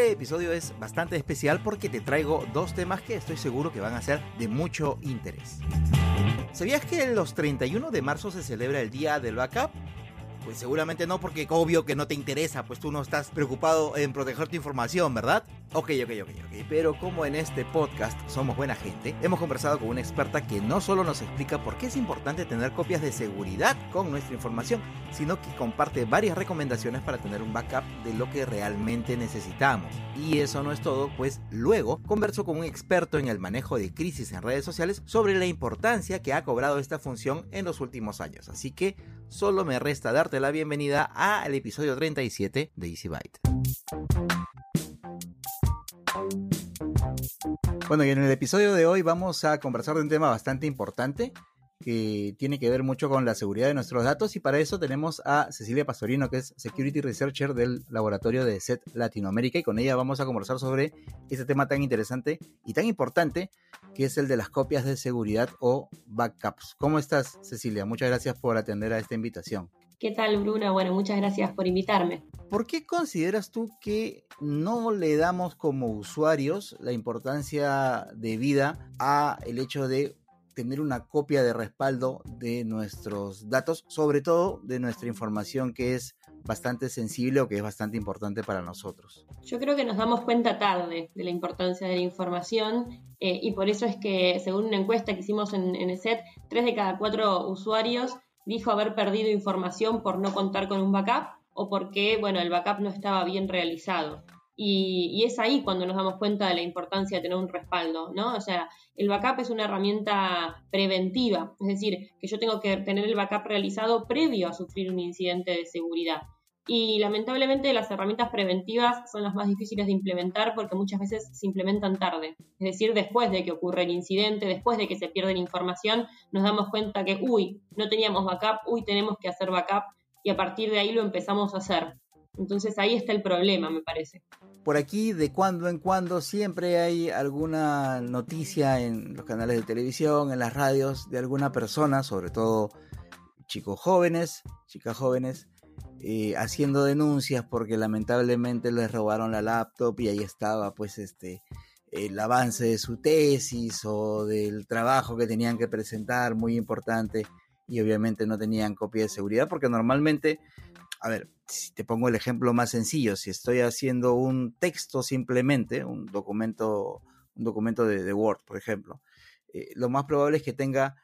Este episodio es bastante especial porque te traigo dos temas que estoy seguro que van a ser de mucho interés. ¿Sabías que los 31 de marzo se celebra el Día del Backup? Pues seguramente no, porque obvio que no te interesa, pues tú no estás preocupado en proteger tu información, ¿verdad? Ok, ok, ok, ok. Pero como en este podcast somos buena gente, hemos conversado con una experta que no solo nos explica por qué es importante tener copias de seguridad con nuestra información, sino que comparte varias recomendaciones para tener un backup de lo que realmente necesitamos. Y eso no es todo, pues luego converso con un experto en el manejo de crisis en redes sociales sobre la importancia que ha cobrado esta función en los últimos años. Así que solo me resta darte la bienvenida al episodio 37 de Easy Byte. Bueno, y en el episodio de hoy vamos a conversar de un tema bastante importante que tiene que ver mucho con la seguridad de nuestros datos y para eso tenemos a Cecilia Pastorino, que es Security Researcher del laboratorio de SET Latinoamérica y con ella vamos a conversar sobre este tema tan interesante y tan importante que es el de las copias de seguridad o backups. ¿Cómo estás, Cecilia? Muchas gracias por atender a esta invitación. ¿Qué tal, Bruna? Bueno, muchas gracias por invitarme. ¿Por qué consideras tú que no le damos como usuarios la importancia de vida a el hecho de tener una copia de respaldo de nuestros datos, sobre todo de nuestra información que es bastante sensible o que es bastante importante para nosotros. Yo creo que nos damos cuenta tarde de la importancia de la información eh, y por eso es que, según una encuesta que hicimos en, en ESET, tres de cada cuatro usuarios dijo haber perdido información por no contar con un backup o porque, bueno, el backup no estaba bien realizado. Y, es ahí cuando nos damos cuenta de la importancia de tener un respaldo, ¿no? O sea, el backup es una herramienta preventiva, es decir, que yo tengo que tener el backup realizado previo a sufrir un incidente de seguridad. Y lamentablemente las herramientas preventivas son las más difíciles de implementar porque muchas veces se implementan tarde. Es decir, después de que ocurre el incidente, después de que se pierde la información, nos damos cuenta que, uy, no teníamos backup, uy, tenemos que hacer backup y a partir de ahí lo empezamos a hacer. Entonces ahí está el problema, me parece. Por aquí, de cuando en cuando, siempre hay alguna noticia en los canales de televisión, en las radios, de alguna persona, sobre todo chicos jóvenes, chicas jóvenes, eh, haciendo denuncias porque lamentablemente les robaron la laptop y ahí estaba pues este el avance de su tesis o del trabajo que tenían que presentar, muy importante, y obviamente no tenían copia de seguridad porque normalmente a ver, si te pongo el ejemplo más sencillo, si estoy haciendo un texto simplemente, un documento, un documento de, Word, por ejemplo, eh, lo más probable es que tenga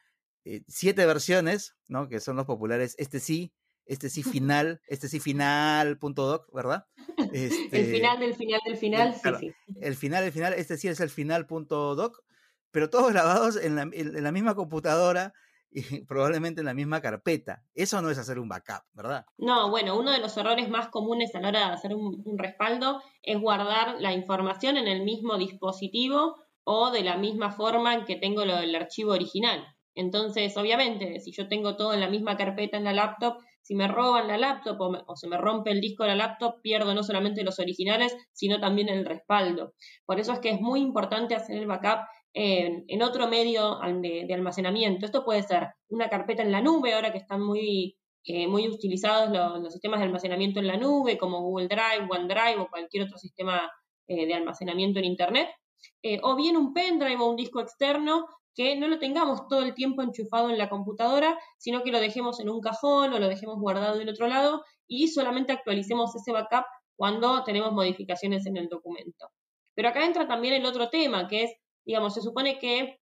eh, siete versiones, ¿no? Que son los populares, este sí, este sí final, este sí final, punto doc, ¿verdad? Este, el final del final del final, sí, sí. El final del final, este sí es el final punto doc, pero todos grabados en la, en la misma computadora, y probablemente en la misma carpeta. Eso no es hacer un backup, ¿verdad? No, bueno, uno de los errores más comunes a la hora de hacer un, respaldo es guardar la información en el mismo dispositivo o de la misma forma en que tengo lo del archivo original. Entonces, obviamente, si yo tengo todo en la misma carpeta en la laptop, si me roban la laptop o, se me rompe el disco de la laptop, pierdo no solamente los originales, sino también el respaldo. Por eso es que es muy importante hacer el backup en, otro medio de, almacenamiento. Esto puede ser una carpeta en la nube, ahora que están muy, eh, muy utilizados los, sistemas de almacenamiento en la nube, como Google Drive, OneDrive o cualquier otro sistema eh, de almacenamiento en Internet. Eh, o bien un pendrive o un disco externo que no lo tengamos todo el tiempo enchufado en la computadora, sino que lo dejemos en un cajón o lo dejemos guardado en otro lado y solamente actualicemos ese backup cuando tenemos modificaciones en el documento. Pero acá entra también el otro tema, que es digamos, se supone que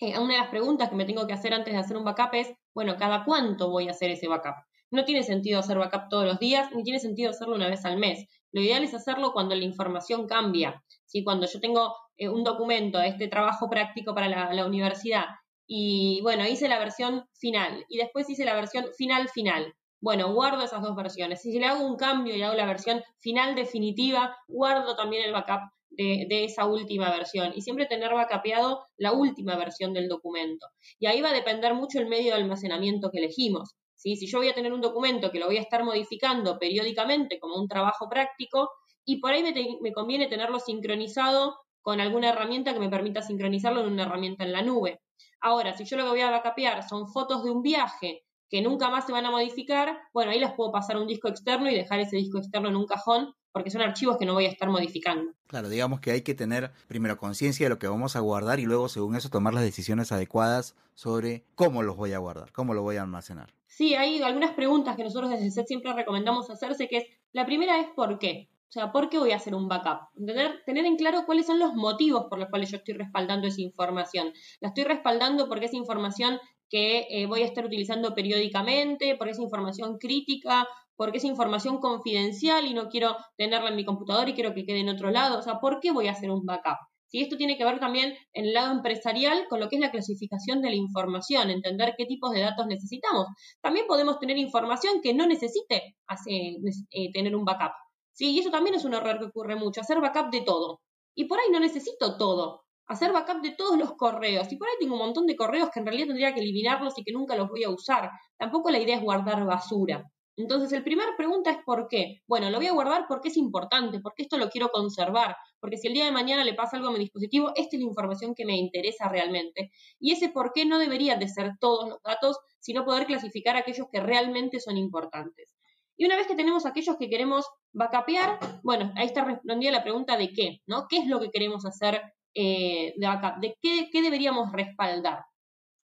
una de las preguntas que me tengo que hacer antes de hacer un backup es, bueno, ¿cada cuánto voy a hacer ese backup? No tiene sentido hacer backup todos los días, ni tiene sentido hacerlo una vez al mes. Lo ideal es hacerlo cuando la información cambia. ¿sí? Cuando yo tengo eh, un documento, este trabajo práctico para la, universidad, y bueno, hice la versión final, y después hice la versión final final. Bueno, guardo esas dos versiones. Si le hago un cambio y hago la versión final definitiva, guardo también el backup de, esa última versión y siempre tener backupeado la última versión del documento. Y ahí va a depender mucho el medio de almacenamiento que elegimos. Si yo voy a tener un documento que lo voy a estar modificando periódicamente como un trabajo práctico, y por ahí me, conviene tenerlo sincronizado con alguna herramienta que me permita sincronizarlo en una herramienta en la nube. Ahora, si yo lo que voy a backupear son fotos de un viaje que nunca más se van a modificar, bueno, ahí las puedo pasar a un disco externo y dejar ese disco externo en un cajón porque son archivos que no voy a estar modificando. Claro, digamos que hay que tener primero conciencia de lo que vamos a guardar y luego según eso tomar las decisiones adecuadas sobre cómo los voy a guardar, cómo lo voy a almacenar. Sí, hay algunas preguntas que nosotros desde SET siempre recomendamos hacerse, que es, la primera es ¿por qué? O sea, ¿por qué voy a hacer un backup? Tener, tener en claro cuáles son los motivos por los cuales yo estoy respaldando esa información. La estoy respaldando porque es información que eh, voy a estar utilizando periódicamente, porque es información crítica, porque es información confidencial y no quiero tenerla en mi computador y quiero que quede en otro lado. O sea, ¿por qué voy a hacer un backup? Si esto tiene que ver también en el lado empresarial con lo que es la clasificación de la información, entender qué tipos de datos necesitamos. También podemos tener información que no necesite eh, tener un backup. Sí, y eso también es un error que ocurre mucho, hacer backup de todo. Y por ahí no necesito todo. Hacer backup de todos los correos. Y por ahí tengo un montón de correos que en realidad tendría que eliminarlos y que nunca los voy a usar. Tampoco la idea es guardar basura. Entonces, el primer pregunta es ¿por qué? Bueno, lo voy a guardar porque es importante, porque esto lo quiero conservar, porque si el día de mañana le pasa algo a mi dispositivo, esta es la información que me interesa realmente. Y ese por qué no debería de ser todos los datos, sino poder clasificar aquellos que realmente son importantes. Y una vez que tenemos aquellos que queremos backupear, bueno, ahí está respondida la pregunta de qué, ¿no? ¿Qué es lo que queremos hacer eh, de backup? ¿De qué, qué deberíamos respaldar?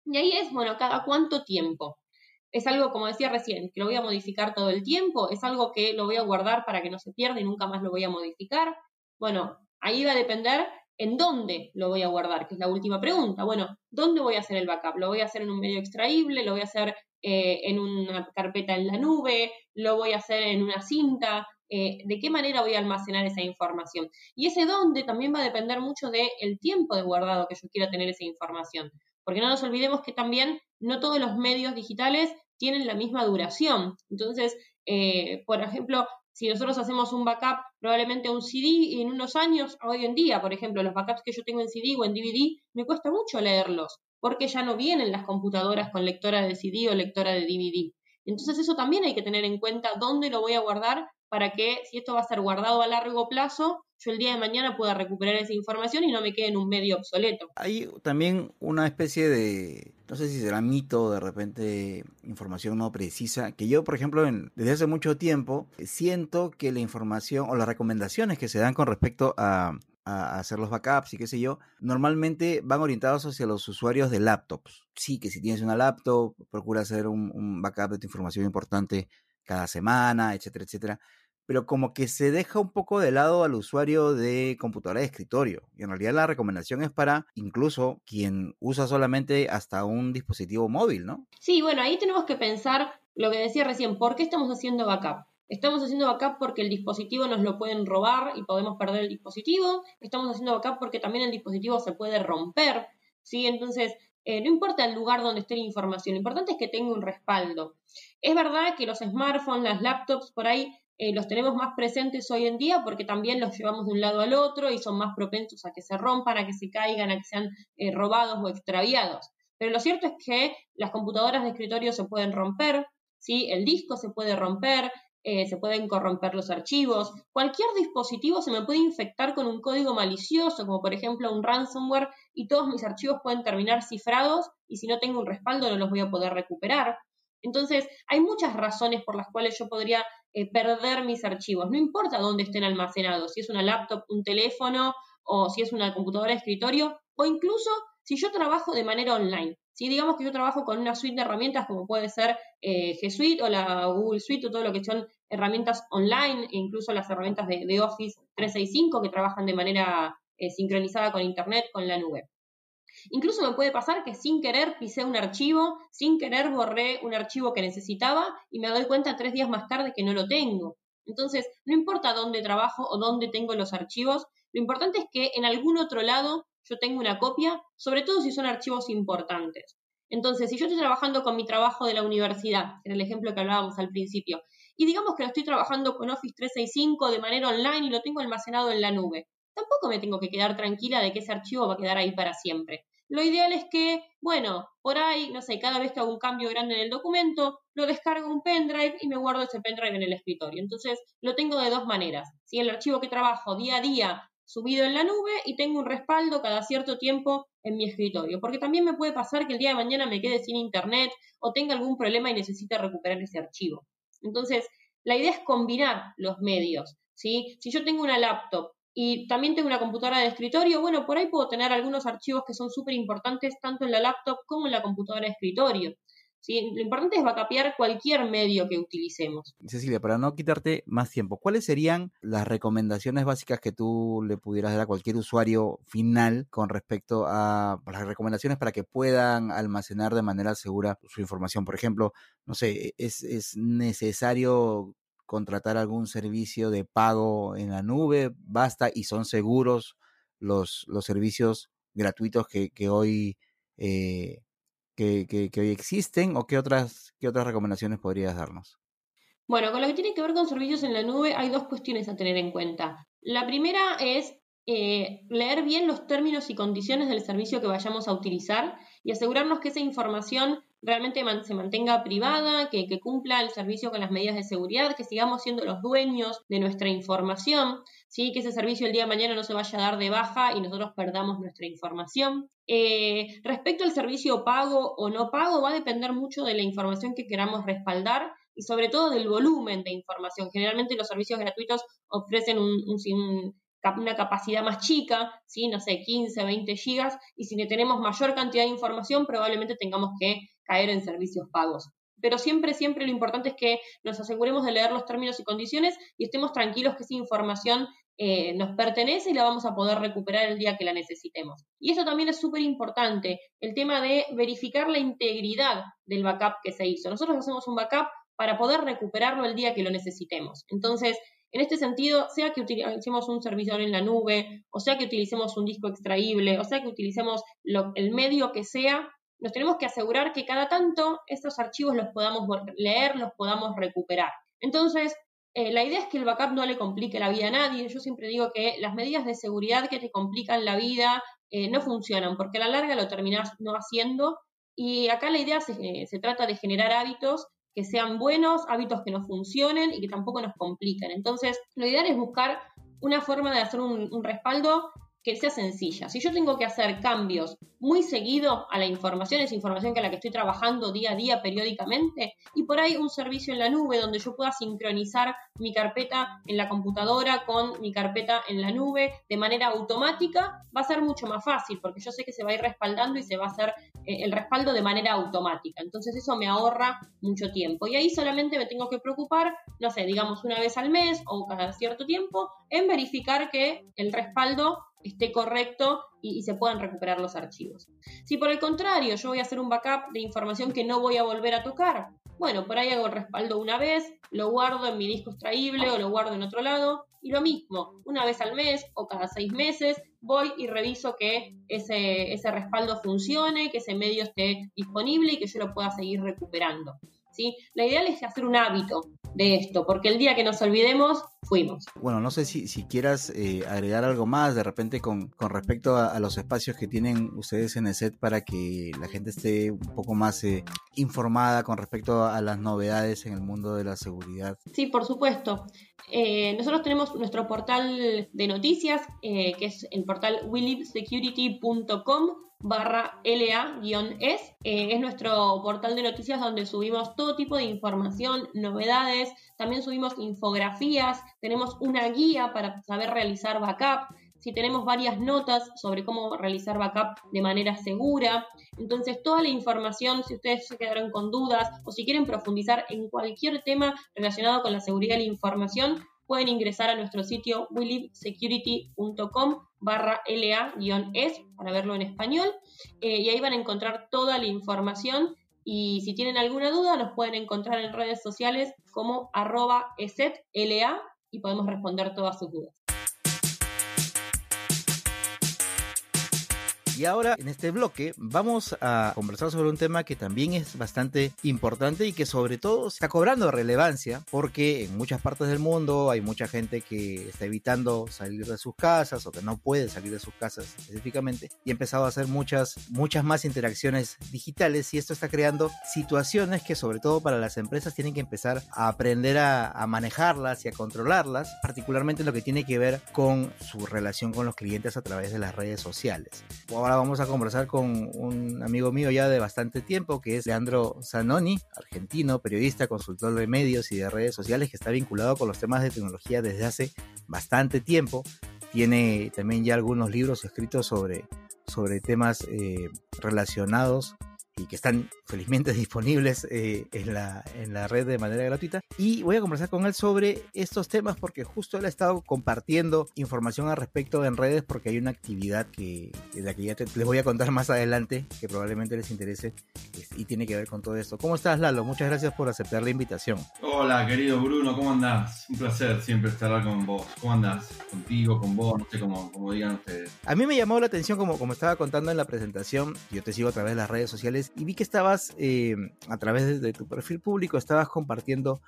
Y ahí es, bueno, cada cuánto tiempo. Es algo, como decía recién, que lo voy a modificar todo el tiempo, es algo que lo voy a guardar para que no se pierda y nunca más lo voy a modificar. Bueno, ahí va a depender en dónde lo voy a guardar, que es la última pregunta. Bueno, ¿dónde voy a hacer el backup? ¿Lo voy a hacer en un medio extraíble? ¿Lo voy a hacer eh, en una carpeta en la nube, lo voy a hacer en una cinta, eh, de qué manera voy a almacenar esa información. Y ese dónde también va a depender mucho del tiempo de guardado que yo quiera tener esa información. Porque no nos olvidemos que también no todos los medios digitales tienen la misma duración. Entonces, eh, por ejemplo, si nosotros hacemos un backup probablemente un CD en unos años, hoy en día, por ejemplo, los backups que yo tengo en CD o en DVD, me cuesta mucho leerlos porque ya no vienen las computadoras con lectora de CD o lectora de DVD. Entonces eso también hay que tener en cuenta dónde lo voy a guardar para que si esto va a ser guardado a largo plazo, yo el día de mañana pueda recuperar esa información y no me quede en un medio obsoleto. Hay también una especie de, no sé si será mito, de repente información no precisa, que yo, por ejemplo, desde hace mucho tiempo siento que la información o las recomendaciones que se dan con respecto a hacer los backups y qué sé yo, normalmente van orientados hacia los usuarios de laptops. Sí, que si tienes una laptop, procura hacer un, backup de tu información importante cada semana, etcétera, etcétera. Pero como que se deja un poco de lado al usuario de computadora de escritorio. Y en realidad la recomendación es para incluso quien usa solamente hasta un dispositivo móvil, ¿no? Sí, bueno, ahí tenemos que pensar lo que decía recién, ¿por qué estamos haciendo backup? Estamos haciendo backup porque el dispositivo nos lo pueden robar y podemos perder el dispositivo. Estamos haciendo backup porque también el dispositivo se puede romper. ¿sí? Entonces, eh, no importa el lugar donde esté la información, lo importante es que tenga un respaldo. Es verdad que los smartphones, las laptops, por ahí eh, los tenemos más presentes hoy en día porque también los llevamos de un lado al otro y son más propensos a que se rompan, a que se caigan, a que sean eh, robados o extraviados. Pero lo cierto es que las computadoras de escritorio se pueden romper, ¿sí? el disco se puede romper, eh, se pueden corromper los archivos. Cualquier dispositivo se me puede infectar con un código malicioso, como por ejemplo un ransomware, y todos mis archivos pueden terminar cifrados y si no tengo un respaldo no los voy a poder recuperar. Entonces, hay muchas razones por las cuales yo podría eh, perder mis archivos. No importa dónde estén almacenados, si es una laptop, un teléfono o si es una computadora de escritorio o incluso si yo trabajo de manera online. Si digamos que yo trabajo con una suite de herramientas como puede ser eh, G Suite o la Google Suite o todo lo que son herramientas online e incluso las herramientas de, Office 365 que trabajan de manera eh, sincronizada con Internet, con la nube. Incluso me puede pasar que sin querer pisé un archivo, sin querer borré un archivo que necesitaba y me doy cuenta tres días más tarde que no lo tengo. Entonces, no importa dónde trabajo o dónde tengo los archivos, lo importante es que en algún otro lado yo tengo una copia, sobre todo si son archivos importantes. Entonces, si yo estoy trabajando con mi trabajo de la universidad, en el ejemplo que hablábamos al principio, y digamos que lo estoy trabajando con Office 365 de manera online y lo tengo almacenado en la nube. tampoco me tengo que quedar tranquila de que ese archivo va a quedar ahí para siempre. Lo ideal es que, bueno, por ahí, no sé, cada vez que hago un cambio grande en el documento, lo descargo un pendrive y me guardo ese pendrive en el escritorio. Entonces, lo tengo de dos maneras. Si el archivo que trabajo día a día subido en la nube y tengo un respaldo cada cierto tiempo en mi escritorio. Porque también me puede pasar que el día de mañana me quede sin internet o tenga algún problema y necesite recuperar ese archivo. Entonces, la idea es combinar los medios. ¿sí? Si yo tengo una laptop y también tengo una computadora de escritorio, bueno, por ahí puedo tener algunos archivos que son súper importantes tanto en la laptop como en la computadora de escritorio. Lo importante es vacapear cualquier medio que utilicemos. Cecilia, para no quitarte más tiempo, ¿cuáles serían las recomendaciones básicas que tú le pudieras dar a cualquier usuario final con respecto a las recomendaciones para que puedan almacenar de manera segura su información? Por ejemplo, no sé, ¿es, es necesario contratar algún servicio de pago en la nube? ¿Basta y son seguros los, los servicios gratuitos que, que hoy... Eh, que, hoy existen o qué otras, qué otras recomendaciones podrías darnos? Bueno, con lo que tiene que ver con servicios en la nube hay dos cuestiones a tener en cuenta. La primera es eh, leer bien los términos y condiciones del servicio que vayamos a utilizar y asegurarnos que esa información realmente se mantenga privada, que, cumpla el servicio con las medidas de seguridad, que sigamos siendo los dueños de nuestra información, ¿sí? que ese servicio el día de mañana no se vaya a dar de baja y nosotros perdamos nuestra información. Eh, respecto al servicio pago o no pago, va a depender mucho de la información que queramos respaldar y sobre todo del volumen de información. Generalmente los servicios gratuitos ofrecen un, una capacidad más chica, ¿sí? no sé, 15, 20 gigas, y si tenemos mayor cantidad de información, probablemente tengamos que caer en servicios pagos. Pero siempre, siempre lo importante es que nos aseguremos de leer los términos y condiciones y estemos tranquilos que esa información eh, nos pertenece y la vamos a poder recuperar el día que la necesitemos. Y eso también es súper importante, el tema de verificar la integridad del backup que se hizo. Nosotros hacemos un backup para poder recuperarlo el día que lo necesitemos. Entonces, en este sentido, sea que utilicemos un servidor en la nube, o sea que utilicemos un disco extraíble, o sea que utilicemos el medio que sea, nos tenemos que asegurar que cada tanto estos archivos los podamos leer, los podamos recuperar. Entonces, eh, la idea es que el backup no le complique la vida a nadie. Yo siempre digo que las medidas de seguridad que te complican la vida eh, no funcionan, porque a la larga lo terminas no haciendo. Y acá la idea se, eh, trata de generar hábitos que sean buenos, hábitos que nos funcionen y que tampoco nos compliquen. Entonces, lo ideal es buscar una forma de hacer un respaldo que sea sencilla. Si yo tengo que hacer cambios muy seguido a la información, esa información que la que estoy trabajando día a día periódicamente, y por ahí un servicio en la nube donde yo pueda sincronizar mi carpeta en la computadora con mi carpeta en la nube de manera automática, va a ser mucho más fácil porque yo sé que se va a ir respaldando y se va a hacer eh, el respaldo de manera automática. Entonces eso me ahorra mucho tiempo. Y ahí solamente me tengo que preocupar, no sé, digamos una vez al mes o cada cierto tiempo, en verificar que el respaldo esté correcto y, se puedan recuperar los archivos. Si por el contrario yo voy a hacer un backup de información que no voy a volver a tocar, bueno, por ahí hago el respaldo una vez, lo guardo en mi disco extraíble o lo guardo en otro lado y lo mismo, una vez al mes o cada seis meses voy y reviso que ese, ese respaldo funcione, que ese medio esté disponible y que yo lo pueda seguir recuperando. ¿Sí? La idea es hacer un hábito de esto, porque el día que nos olvidemos, fuimos. Bueno, no sé si, si quieras eh, agregar algo más de repente con, con respecto a, los espacios que tienen ustedes en el set para que la gente esté un poco más eh, informada con respecto a las novedades en el mundo de la seguridad. Sí, por supuesto. Eh, nosotros tenemos nuestro portal de noticias, que es el portal willivesecurity.com barra LA-es. Eh, es nuestro portal de noticias donde subimos todo tipo de información, novedades, también subimos infografías, tenemos una guía para saber realizar backup, si tenemos varias notas sobre cómo realizar backup de manera segura. Entonces, toda la información, si ustedes se quedaron con dudas o si quieren profundizar en cualquier tema relacionado con la seguridad de la información, pueden ingresar a nuestro sitio willivesecurity.com barra LA-es para verlo en español eh, y ahí van a encontrar toda la información y si tienen alguna duda nos pueden encontrar en redes sociales como arroba esetla y podemos responder todas sus dudas. Y ahora, en este bloque, vamos a conversar sobre un tema que también es bastante importante y que sobre todo está cobrando relevancia porque en muchas partes del mundo hay mucha gente que está evitando salir de sus casas o que no puede salir de sus casas específicamente y ha empezado a hacer muchas, muchas más interacciones digitales y esto está creando situaciones que sobre todo para las empresas tienen que empezar a aprender a, a manejarlas y a controlarlas, particularmente lo que tiene que ver con su relación con los clientes a través de las redes sociales ahora vamos a conversar con un amigo mío ya de bastante tiempo, que es Leandro Zanoni, argentino, periodista, consultor de medios y de redes sociales, que está vinculado con los temas de tecnología desde hace bastante tiempo. Tiene también ya algunos libros escritos sobre, sobre temas eh, relacionados y que están felizmente disponibles eh, en, la, en la red de manera gratuita. Y voy a conversar con él sobre estos temas porque justo él ha estado compartiendo información al respecto en redes porque hay una actividad que, de la que ya les voy a contar más adelante que probablemente les interese y tiene que ver con todo esto. ¿Cómo estás, Lalo? Muchas gracias por aceptar la invitación. Hola, querido Bruno, ¿cómo andás? Un placer siempre estar con vos. ¿Cómo andás? Contigo, con vos, no sé cómo, cómo digan ustedes. A mí me llamó la atención, como, como estaba contando en la presentación, yo te sigo a través de las redes sociales y vi que estabas, eh, a través de, tu perfil público, estabas compartiendo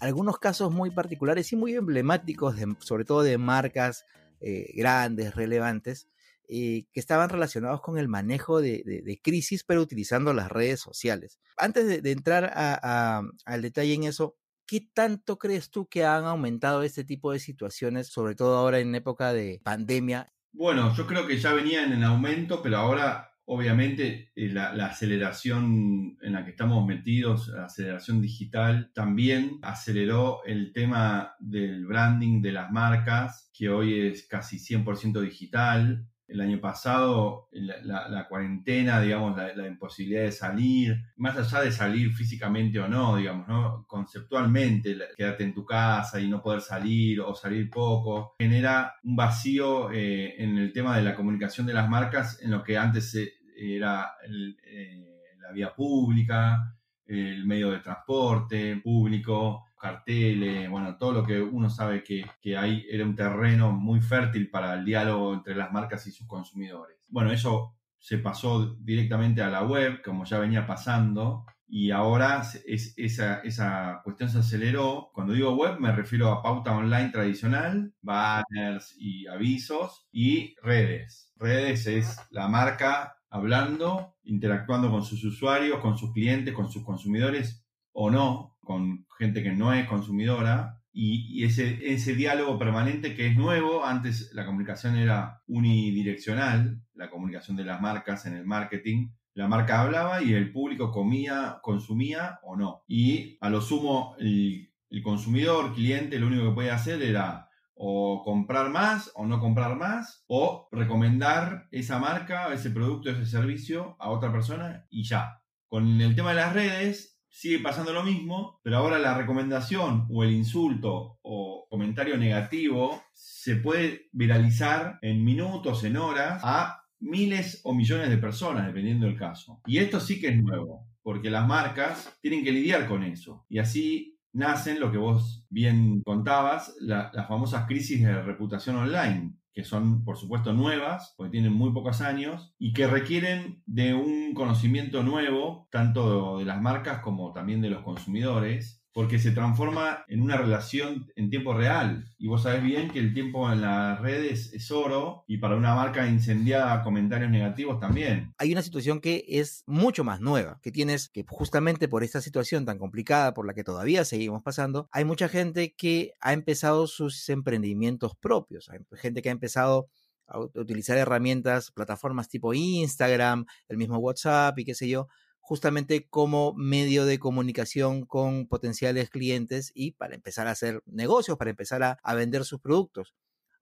algunos casos muy particulares y muy emblemáticos, sobre todo de marcas eh, grandes, relevantes, eh, que estaban relacionados con el manejo de, crisis, pero utilizando las redes sociales. Antes de, entrar al detalle en eso, ¿qué tanto crees tú que han aumentado este tipo de situaciones, sobre todo ahora en época de pandemia? Bueno, yo creo que ya venían en aumento, pero ahora Obviamente eh, la, aceleración en la que estamos metidos, la aceleración digital, también aceleró el tema del branding de las marcas, que hoy es casi 100% digital. El año pasado, la, cuarentena, digamos, la, imposibilidad de salir, más allá de salir físicamente o no, digamos, ¿no? conceptualmente, quedarte en tu casa y no poder salir o salir poco, genera un vacío eh, en el tema de la comunicación de las marcas en lo que antes era eh, la vía pública, el medio de transporte público, carteles, bueno, todo lo que uno sabe que, que hay era un terreno muy fértil para el diálogo entre las marcas y sus consumidores. Bueno, eso se pasó directamente a la web, como ya venía pasando, y ahora es, esa, esa, cuestión se aceleró. Cuando digo web me refiero a pauta online tradicional, banners y avisos, y redes. Redes es la marca hablando, interactuando con sus usuarios, con sus clientes, con sus consumidores o no, con gente que no es consumidora, y, ese, diálogo permanente que es nuevo, antes la comunicación era unidireccional, la comunicación de las marcas en el marketing, la marca hablaba y el público comía, consumía o no. Y a lo sumo el consumidor, cliente, lo único que podía hacer era o comprar más o no comprar más o recomendar esa marca, ese producto, ese servicio a otra persona y ya. Con el tema de las redes sigue pasando lo mismo, pero ahora la recomendación o el insulto o comentario negativo se puede viralizar en minutos, en horas, a miles o millones de personas, dependiendo del caso. Y esto sí que es nuevo, porque las marcas tienen que lidiar con eso. Y así nacen lo que vos bien contabas, las famosas crisis de reputación online que son por supuesto nuevas, porque tienen muy pocos años, y que requieren de un conocimiento nuevo, tanto de las marcas como también de los consumidores, porque se transforma en una relación en tiempo real. Y vos sabés bien que el tiempo en las redes es oro y para una marca incendiada comentarios negativos también. Hay una situación que es mucho más nueva, que tienes que justamente por esta situación tan complicada por la que todavía seguimos pasando, hay mucha gente que ha empezado sus emprendimientos propios, hay gente que ha empezado a utilizar herramientas, plataformas tipo Instagram, el mismo WhatsApp y qué sé yo, justamente como medio de comunicación con potenciales clientes y para empezar a hacer negocios, para empezar a, vender sus productos.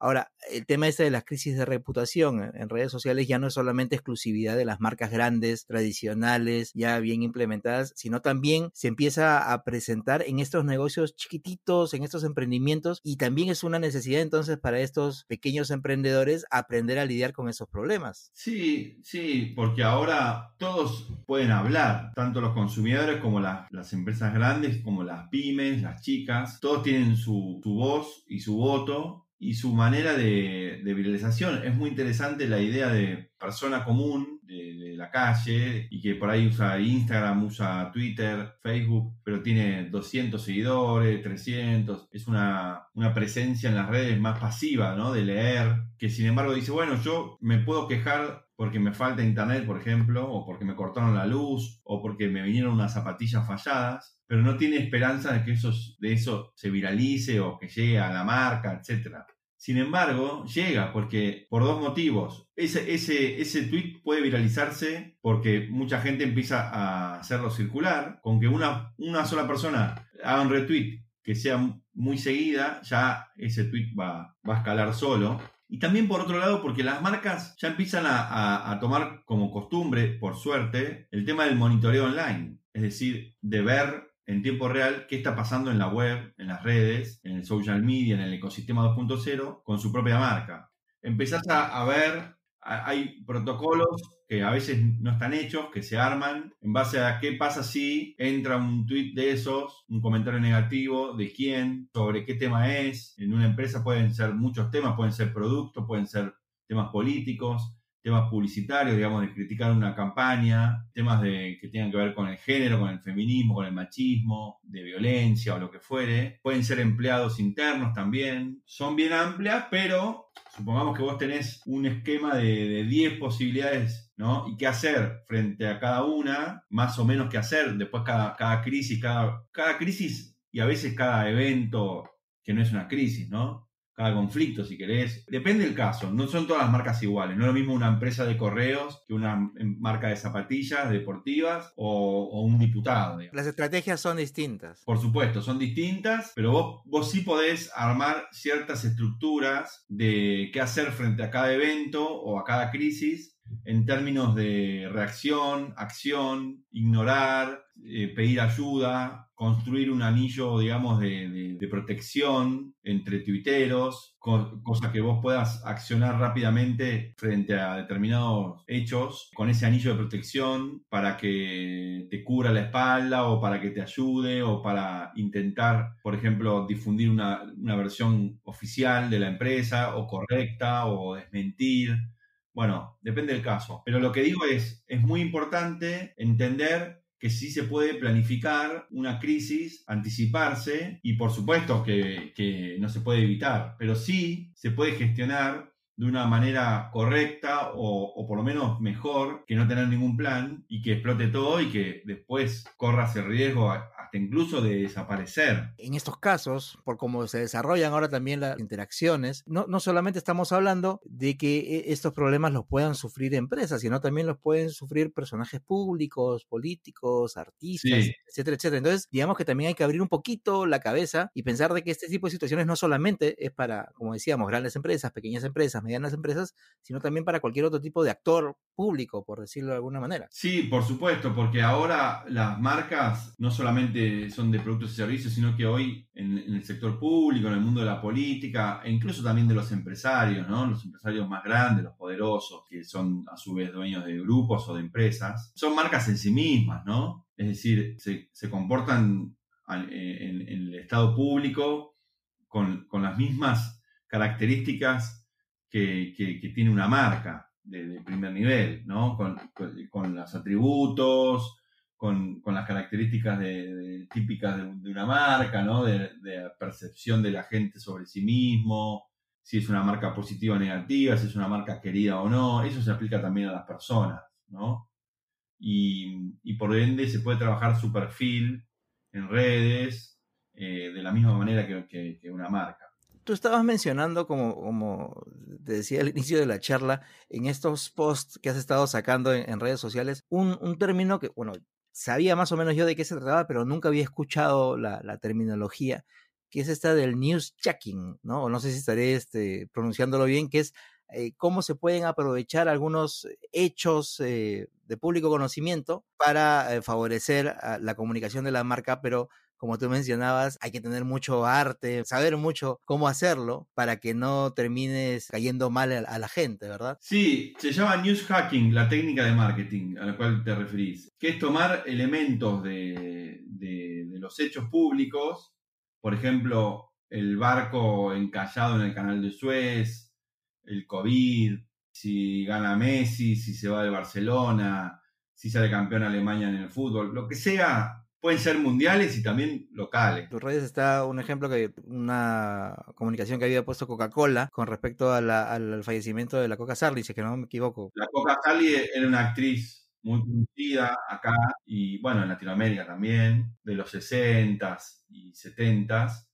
Ahora, el tema este de las crisis de reputación en redes sociales ya no es solamente exclusividad de las marcas grandes, tradicionales, ya bien implementadas, sino también se empieza a presentar en estos negocios chiquititos, en estos emprendimientos, y también es una necesidad entonces para estos pequeños emprendedores aprender a lidiar con esos problemas. Sí, sí, porque ahora todos pueden hablar, tanto los consumidores como las empresas grandes, como las pymes, las chicas, todos tienen su, su voz y su voto y su manera de, viralización. Es muy interesante la idea de, persona común de, de, la calle y que por ahí usa Instagram, usa Twitter, Facebook, pero tiene 200 seguidores, 300. Es una, una presencia en las redes más pasiva, ¿no? De leer, que sin embargo dice, bueno, yo me puedo quejar porque me falta internet, por ejemplo, o porque me cortaron la luz, o porque me vinieron unas zapatillas falladas, pero no tiene esperanza de que eso, de eso se viralice o que llegue a la marca, etc. Sin embargo, llega porque por dos motivos. Ese, ese, ese tweet puede viralizarse porque mucha gente empieza a hacerlo circular. Con que una, una sola persona haga un retweet que sea muy seguida, ya ese tweet va, va a escalar solo. Y también por otro lado, porque las marcas ya empiezan a, a, a, tomar como costumbre, por suerte, el tema del monitoreo online. Es decir, de ver en tiempo real qué está pasando en la web, en las redes, en el social media, en el ecosistema 2.0 con su propia marca. Empezás a, a ver, hay protocolos que a veces no están hechos, que se arman en base a qué pasa si entra un tweet de esos, un comentario negativo, de quién, sobre qué tema es. En una empresa pueden ser muchos temas, pueden ser productos, pueden ser temas políticos, temas publicitarios, digamos, de criticar una campaña, temas de, que tengan que ver con el género, con el feminismo, con el machismo, de violencia o lo que fuere. Pueden ser empleados internos también. Son bien amplias, pero supongamos que vos tenés un esquema de, de 10 posibilidades, ¿no? Y qué hacer frente a cada una, más o menos qué hacer. Después cada, cada crisis, cada, cada crisis y a veces cada evento que no es una crisis, ¿no? Cada conflicto, si querés. Depende del caso, no son todas las marcas iguales. No es lo mismo una empresa de correos que una marca de zapatillas deportivas o, o un diputado. Digamos. Las estrategias son distintas. Por supuesto, son distintas, pero vos, vos sí podés armar ciertas estructuras de qué hacer frente a cada evento o a cada crisis en términos de reacción, acción, ignorar, eh, pedir ayuda, construir un anillo, digamos, de, de, protección entre tuiteros, co cosa que vos puedas accionar rápidamente frente a determinados hechos con ese anillo de protección para que te cubra la espalda o para que te ayude o para intentar, por ejemplo, difundir una, una versión oficial de la empresa o correcta o desmentir. Bueno, depende del caso. Pero lo que digo es, es muy importante entender que sí se puede planificar una crisis, anticiparse y por supuesto que, que, no se puede evitar, pero sí se puede gestionar de una manera correcta o, por lo menos mejor que no tener ningún plan y que explote todo y que después corras el riesgo hasta incluso de desaparecer. En estos casos, por cómo se desarrollan ahora también las interacciones, no, no solamente estamos hablando de que e, estos problemas los puedan sufrir empresas, sino también los pueden sufrir personajes públicos, políticos, artistas, sí. etcétera, etcétera. Entonces, digamos que también hay que abrir un poquito la cabeza y pensar de que este tipo de situaciones no solamente es para, como decíamos, grandes empresas, pequeñas empresas, medianas empresas, sino también para cualquier otro tipo de actor público, por decirlo de alguna manera. Sí, por supuesto, porque ahora las marcas no solamente son de productos y servicios, sino que hoy en, el sector público, en el mundo de la política, e incluso también de los empresarios. Los empresarios más grandes, los poderosos, que son a su vez dueños de grupos o de empresas, son marcas en sí mismas, ¿no? Es decir, se, comportan en, en, el Estado público con, las mismas características que, tiene una marca de, primer nivel. Con, con, con los atributos, con, con, las características típicas de, una marca, ¿no? De, de, percepción de la gente sobre sí mismo, si es una marca positiva o negativa, si es una marca querida o no, eso se aplica también a las personas, ¿no? Y, y por ende se puede trabajar su perfil en redes eh, de la misma manera que, que, que una marca tú estabas mencionando, como, como te decía al inicio de la charla, en estos posts que has estado sacando en, en redes sociales, un, un, término que, bueno, sabía más o menos yo de qué se trataba, pero nunca había escuchado la, terminología, que es esta del news checking, ¿no? No sé si estaré este, pronunciándolo bien, que es eh, cómo se pueden aprovechar algunos hechos eh, de público conocimiento para eh, favorecer la comunicación de la marca, pero como tú mencionabas, hay que tener mucho arte, saber mucho cómo hacerlo para que no termines cayendo mal a la gente, ¿verdad? Sí, se llama news hacking, la técnica de marketing a la cual te referís, que es tomar elementos de, los hechos públicos, por ejemplo, el barco encallado en el canal de Suez, el COVID, si gana Messi, si se va de Barcelona, si sale campeón Alemania en el fútbol, lo que sea, pueden ser mundiales y también locales. Tus redes está un ejemplo que una comunicación que había puesto Coca-Cola con respecto al fallecimiento de la Coca Sarli, si es que no me equivoco. La Coca Sarli era una actriz muy conocida acá y bueno, en Latinoamérica también, de los 60s y 70s.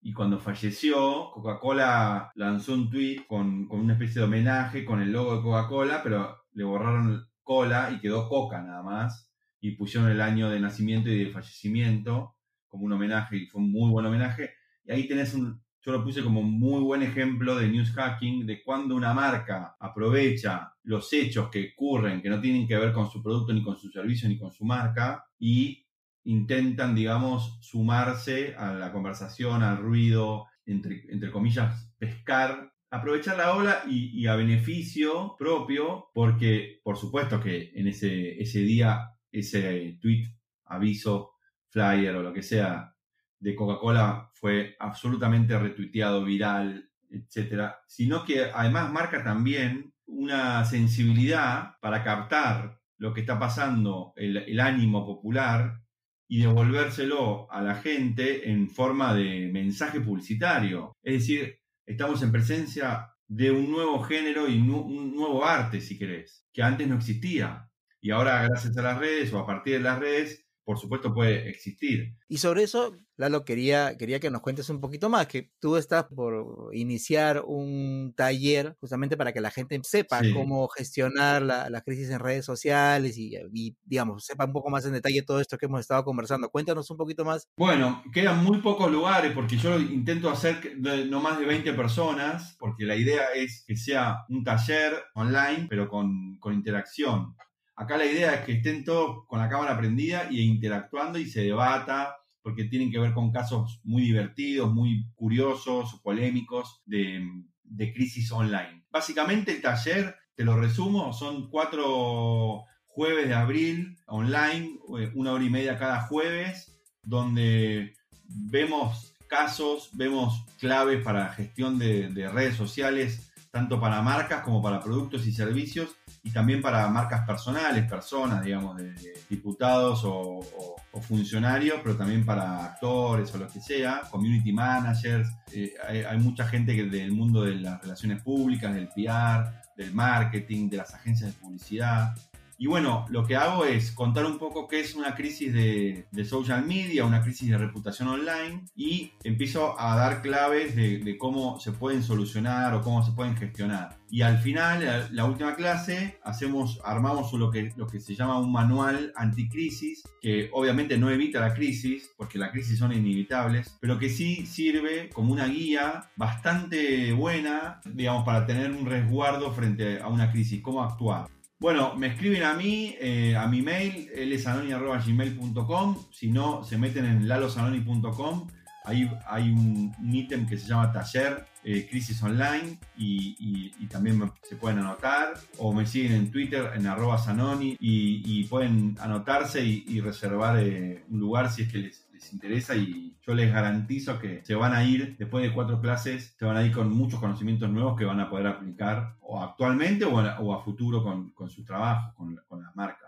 Y cuando falleció, Coca-Cola lanzó un tweet con, con, una especie de homenaje con el logo de Coca-Cola, pero le borraron cola y quedó Coca nada más. Y pusieron el año de nacimiento y de fallecimiento como un homenaje y fue un muy buen homenaje. Y ahí tenés un, yo lo puse como muy buen ejemplo de news hacking, de cuando una marca aprovecha los hechos que ocurren, que no tienen que ver con su producto, ni con su servicio, ni con su marca, y intentan, digamos, sumarse a la conversación, al ruido, entre, entre comillas, pescar, aprovechar la ola y, a beneficio propio, porque por supuesto que en ese, ese día, ese tweet, aviso, flyer o lo que sea de Coca-Cola fue absolutamente retuiteado, viral, etcétera, sino que además marca también una sensibilidad para captar lo que está pasando, el, el ánimo popular y devolvérselo a la gente en forma de mensaje publicitario. Es decir, estamos en presencia de un nuevo género y un nuevo arte, si querés, que antes no existía. Y ahora, gracias a las redes o a partir de las redes, por supuesto puede existir. Y sobre eso, Lalo, quería, quería que nos cuentes un poquito más, que tú estás por iniciar un taller justamente para que la gente sepa cómo gestionar la, crisis en redes sociales y, digamos, sepa un poco más en detalle todo esto que hemos estado conversando. Cuéntanos un poquito más. Bueno, quedan muy pocos lugares porque yo intento hacer no más de 20 personas, porque la idea es que sea un taller online, pero con, con interacción. Acá la idea es que estén todos con la cámara prendida y interactuando y se debata, porque tienen que ver con casos muy divertidos, muy curiosos, polémicos de, crisis online. Básicamente el taller, te lo resumo, son cuatro jueves de abril online, eh, una hora y media cada jueves, donde vemos casos, vemos claves para gestión de redes sociales, tanto para marcas como para productos y servicios y también para marcas personales, personas, digamos, de, diputados o, funcionarios, pero también para actores o lo que sea, community managers. Eh, hay, mucha gente que del mundo de las relaciones públicas, del PR, del marketing, de las agencias de publicidad. Y bueno, lo que hago es contar un poco qué es una crisis de, social media, una crisis de reputación online y empiezo a dar claves de, cómo se pueden solucionar o cómo se pueden gestionar. Y al final, la, última clase, hacemos, armamos lo que, se llama un manual anticrisis, que obviamente no evita la crisis, porque las crisis son inevitables, pero que sí sirve como una guía bastante buena, digamos, para tener un resguardo frente a una crisis, cómo actuar. Bueno, me escriben a mí, eh, a mi mail, lsanoni.gmail.com. Si no, se meten en lalosanoni.com. Ahí hay un, ítem que se llama taller eh, crisis online y, también se pueden anotar o me siguen en Twitter en arroba sanoni y, pueden anotarse y, reservar eh, un lugar si es que les, interesa y yo les garantizo que se van a ir, después de cuatro clases, se van a ir con muchos conocimientos nuevos que van a poder aplicar o actualmente o a, futuro con, con su trabajo, con, con las marcas.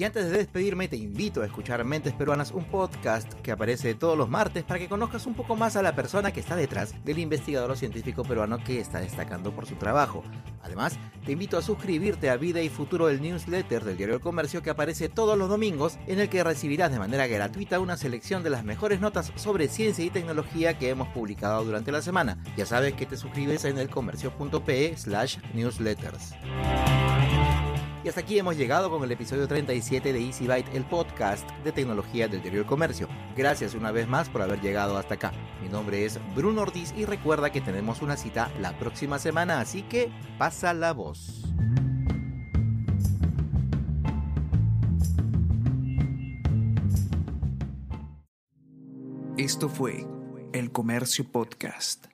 Y antes de despedirme, te invito a escuchar Mentes Peruanas, un podcast que aparece todos los martes para que conozcas un poco más a la persona que está detrás del investigador o científico peruano que está destacando por su trabajo. Además, te invito a suscribirte a Vida y Futuro, del newsletter del Diario del Comercio que aparece todos los domingos, en el que recibirás de manera gratuita una selección de las mejores notas sobre ciencia y tecnología que hemos publicado durante la semana. Ya sabes que te suscribes en elcomercio.pe slash newsletters. Y hasta aquí hemos llegado con el episodio 37 de Easy Byte, el podcast de tecnología del interior comercio. Gracias una vez más por haber llegado hasta acá. Mi nombre es Bruno Ortiz y recuerda que tenemos una cita la próxima semana, así que pasa la voz. Esto fue El Comercio Podcast.